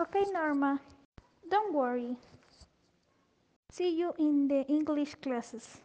Okay, Norma. Don't worry. See you in the English classes.